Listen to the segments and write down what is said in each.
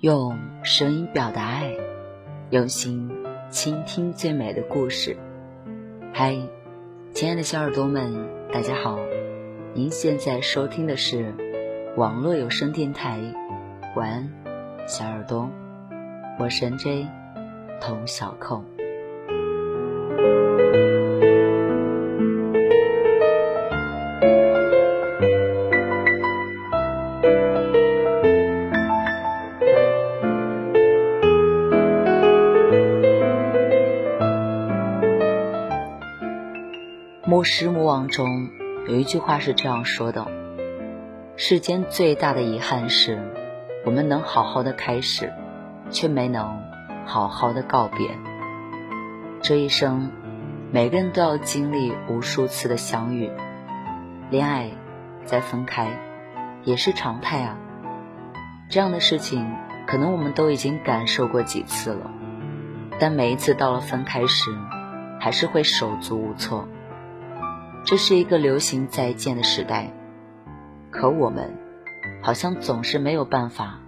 用声音表达爱，用心倾听最美的故事。嗨，亲爱的小耳朵们，大家好！您现在收听的是网络有声电台。晚安，小耳朵，我是 J 童小扣。《师魔王》中有一句话是这样说的：“世间最大的遗憾是，我们能好好的开始，却没能好好的告别。这一生，每个人都要经历无数次的相遇、恋爱，再分开，也是常态啊。这样的事情，可能我们都已经感受过几次了，但每一次到了分开时，还是会手足无措。”这是一个流行再见的时代，可我们好像总是没有办法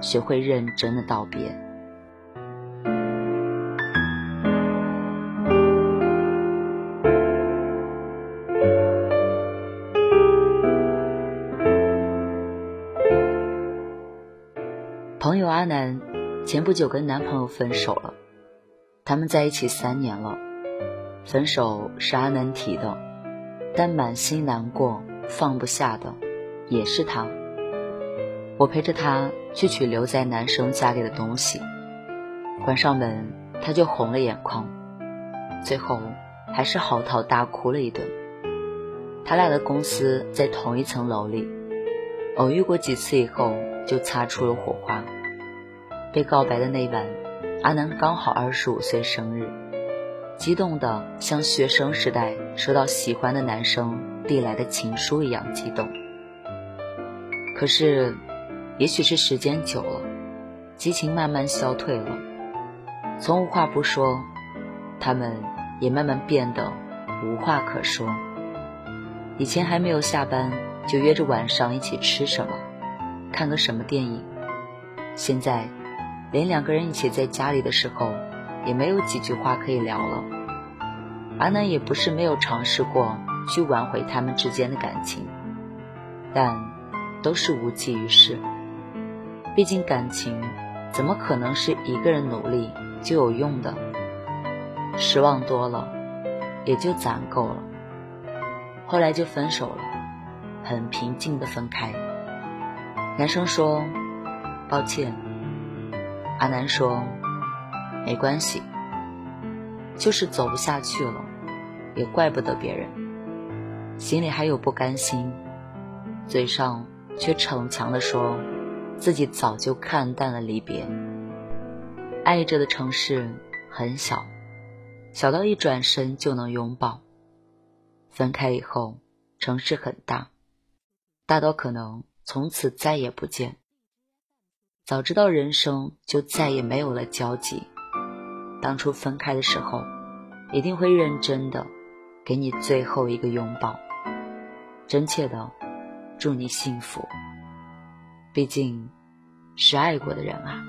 学会认真的道别。朋友阿南前不久跟男朋友分手了，他们在一起三年了，分手是阿南提的。但满心难过、放不下的也是他。我陪着他去取留在男生家里的东西，关上门他就红了眼眶，最后还是嚎啕大哭了一顿。他俩的公司在同一层楼里，偶遇过几次以后就擦出了火花。被告白的那晚，阿南刚好二十五岁生日。激动的像学生时代收到喜欢的男生递来的情书一样激动。可是，也许是时间久了，激情慢慢消退了，从无话不说，他们也慢慢变得无话可说。以前还没有下班就约着晚上一起吃什么，看个什么电影，现在连两个人一起在家里的时候。也没有几句话可以聊了。阿南也不是没有尝试过去挽回他们之间的感情，但都是无济于事。毕竟感情怎么可能是一个人努力就有用的？失望多了，也就攒够了。后来就分手了，很平静的分开。男生说：“抱歉。”阿南说。没关系，就是走不下去了，也怪不得别人。心里还有不甘心，嘴上却逞强的说，自己早就看淡了离别。爱着的城市很小，小到一转身就能拥抱；分开以后，城市很大，大到可能从此再也不见。早知道人生就再也没有了交集。当初分开的时候，一定会认真的给你最后一个拥抱，真切的祝你幸福。毕竟，是爱过的人啊。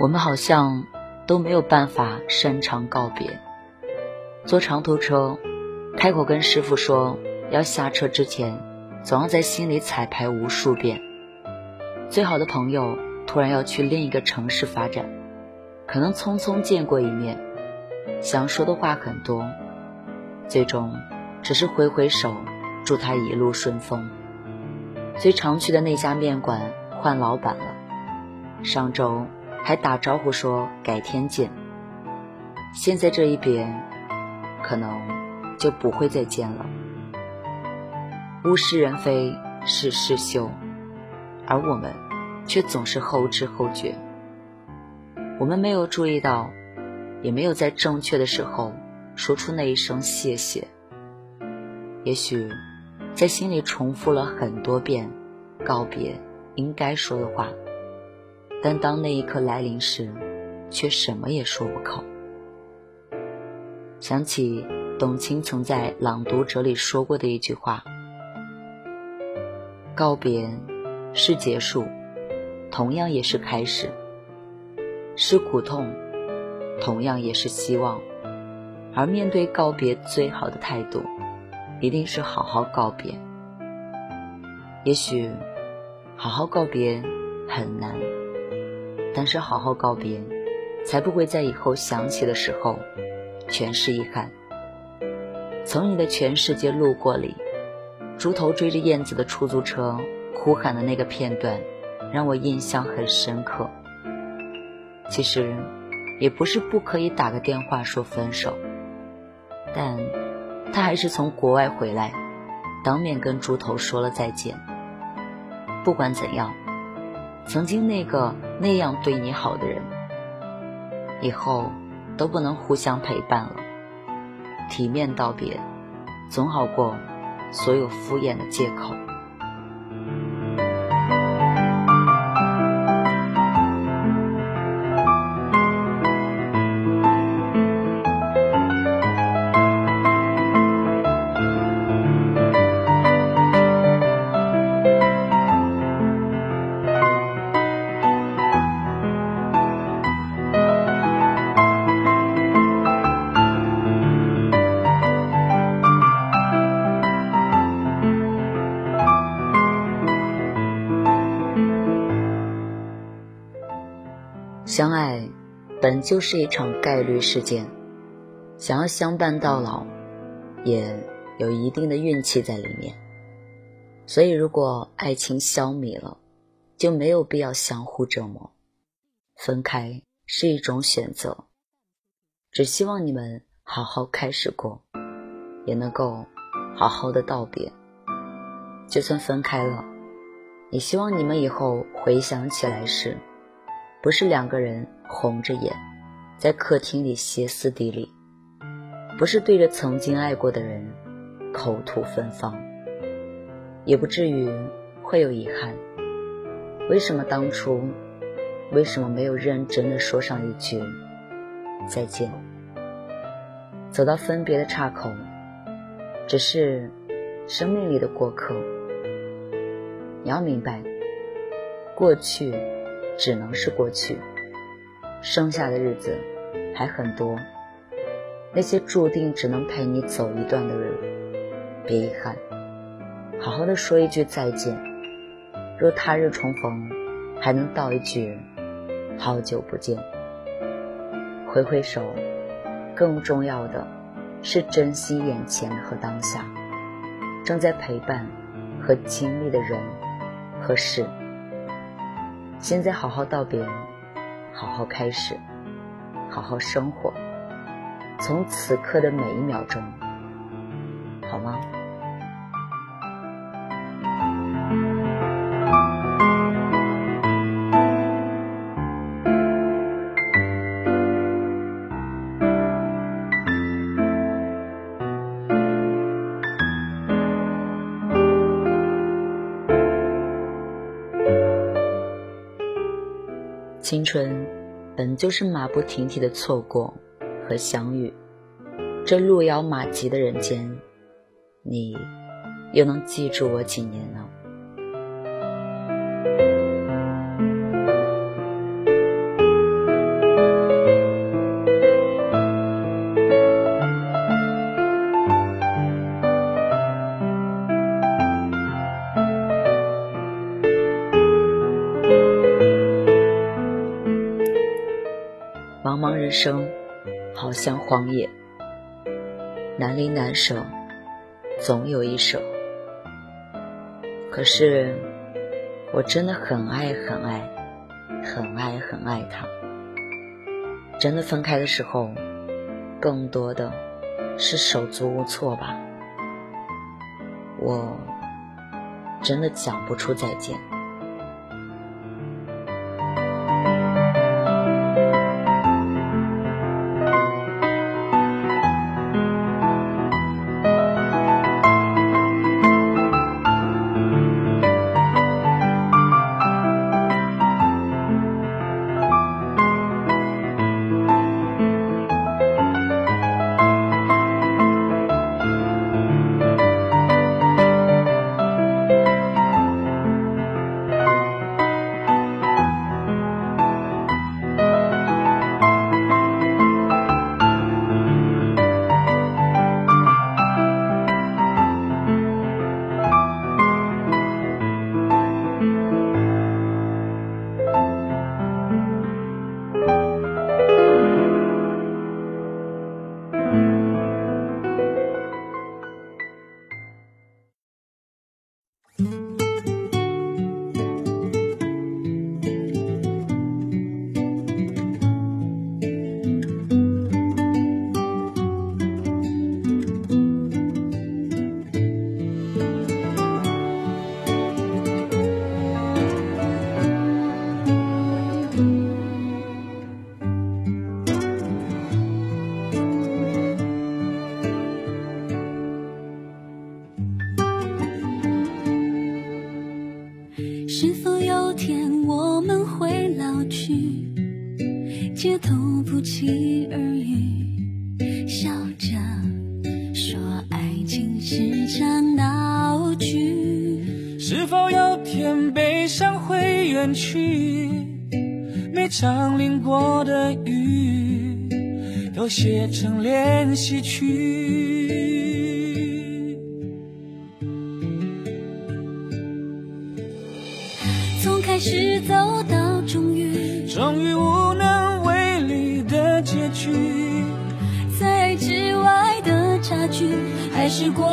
我们好像都没有办法擅长告别。坐长途车，开口跟师傅说要下车之前，总要在心里彩排无数遍。最好的朋友突然要去另一个城市发展，可能匆匆见过一面，想说的话很多，最终只是挥挥手，祝他一路顺风。最常去的那家面馆换老板了，上周。还打招呼说改天见。现在这一别，可能就不会再见了。物是人非，事事休，而我们却总是后知后觉。我们没有注意到，也没有在正确的时候说出那一声谢谢。也许，在心里重复了很多遍告别应该说的话，但当那一刻来临时，却什么也说不口。想起董卿曾在《朗读者》里说过的一句话：“告别是结束，同样也是开始；是苦痛，同样也是希望。而面对告别，最好的态度。”一定是好好告别。也许，好好告别很难，但是好好告别，才不会在以后想起的时候，全是遗憾。从你的全世界路过里，猪头追着燕子的出租车哭喊的那个片段，让我印象很深刻。其实，也不是不可以打个电话说分手，但。他还是从国外回来，当面跟猪头说了再见。不管怎样，曾经那个那样对你好的人，以后都不能互相陪伴了。体面道别，总好过所有敷衍的借口。就是一场概率事件，想要相伴到老，也有一定的运气在里面。所以，如果爱情消弭了，就没有必要相互折磨。分开是一种选择，只希望你们好好开始过，也能够好好的道别。就算分开了，也希望你们以后回想起来时。不是两个人红着眼，在客厅里歇斯底里，不是对着曾经爱过的人口吐芬芳，也不至于会有遗憾。为什么当初，为什么没有认真的说上一句再见？走到分别的岔口，只是生命里的过客。你要明白，过去。只能是过去，剩下的日子还很多。那些注定只能陪你走一段的人，别遗憾，好好的说一句再见。若他日重逢，还能道一句好久不见。挥挥手，更重要的是珍惜眼前和当下，正在陪伴和经历的人和事。现在好好道别，好好开始，好好生活，从此刻的每一秒钟，好吗？青春本就是马不停蹄的错过和相遇，这路遥马急的人间，你又能记住我几年呢？人生，好像荒野，难离难舍，总有一舍。可是，我真的很爱很爱，很爱很爱他。真的分开的时候，更多的是手足无措吧。我真的讲不出再见。去，每场淋过的雨都写成练习曲。从开始走到终于，终于无能为力的结局，在爱之外的差距还是过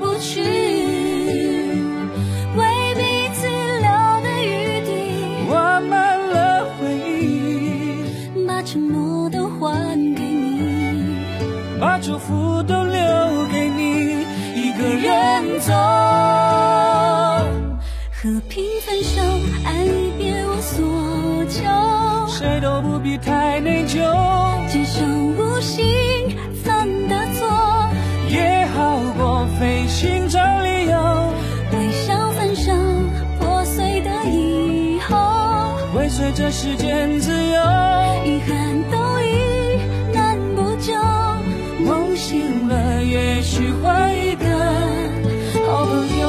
不去。随着时间自由，遗憾都已难补救。梦。醒了，也许换一个好朋友。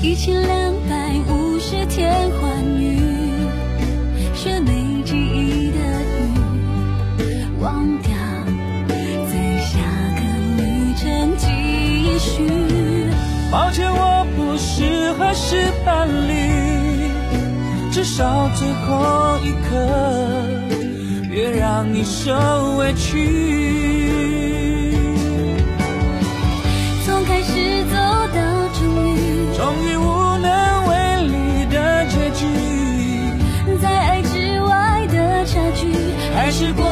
一千两百五十天抱歉，我不适合是伴侣，至少最后一刻，别让你受委屈。从开始走到终于，终于无能为力的结局，在爱之外的差距，还是过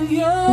朋友。